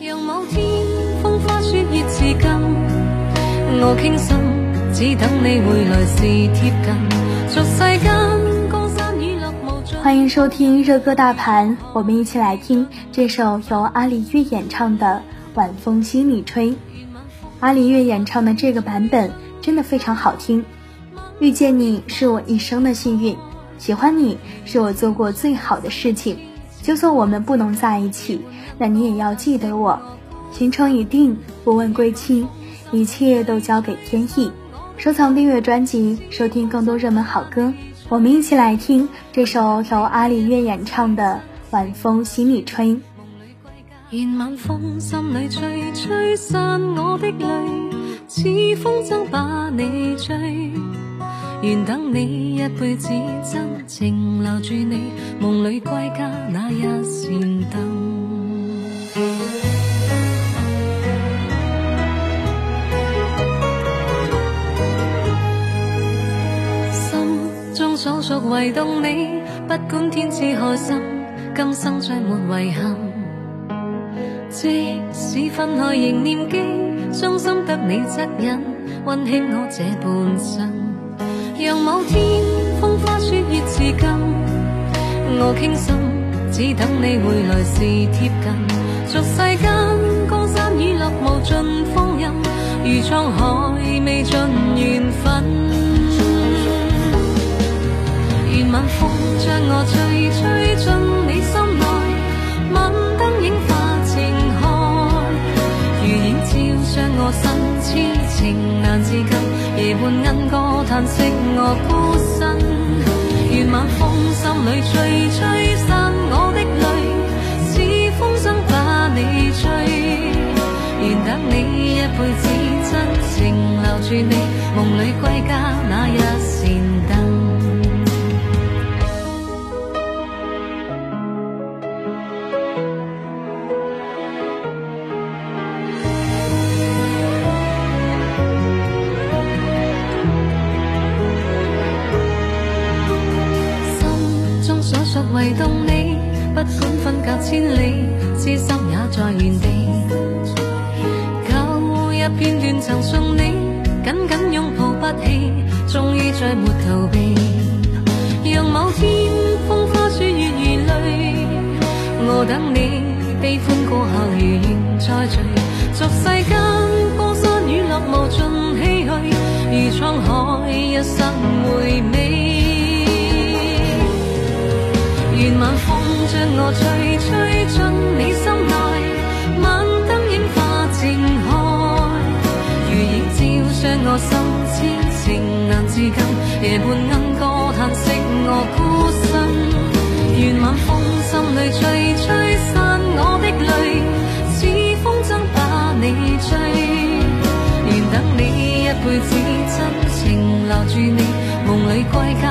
让某天风花雪月至今，我倾心，只等你回来时贴近。俗世间江山雨落无尽。欢迎收听热歌大盘，我们一起来听这首由阿里月演唱的《晚风心里吹》。阿里月演唱的这个版本真的非常好听。遇见你是我一生的幸运，喜欢你是我做过最好的事情。就算我们不能在一起，那你也要记得我。行程已定，不问归期，一切都交给天意。收藏订阅专辑，收听更多热门好歌。我们一起来听这首由阿里月演唱的《晚风心里吹》。愿晚风心里吹，吹散我的泪，似风筝把。愿等你一辈子真情留住你，梦里归家那一扇灯。心中所属唯独你，不管天知海深，今生再没遗憾。即使分开仍念记，伤心得你恻隐，温馨我这半生。让某天风花雪月至今，我倾心，只等你回来时贴近。俗世间江山雨落无尽风阴，如沧海未尽缘分。愿晚风将我吹，我身，痴情难自禁。夜半莺歌叹息，我孤身。愿晚风心里吹，吹散我的泪，似风筝把你追。愿等你一辈子真情留住你，梦里归家那一唯动你，不管分隔千里，痴心也在原地。旧日片段曾送你，紧紧拥抱不弃，终于再没逃避。让某天风花雪月如泪，我等你悲欢过后如愿再聚。俗世间江山雨落无尽唏嘘，如沧海一生回我吹，吹进你心内，晚灯映化情海，如映照将我心，痴情难自禁。夜半莺歌叹息，我孤身。愿晚风心里吹，吹散我的泪，似风筝把你追。愿等你一辈子真情留住你，梦里归家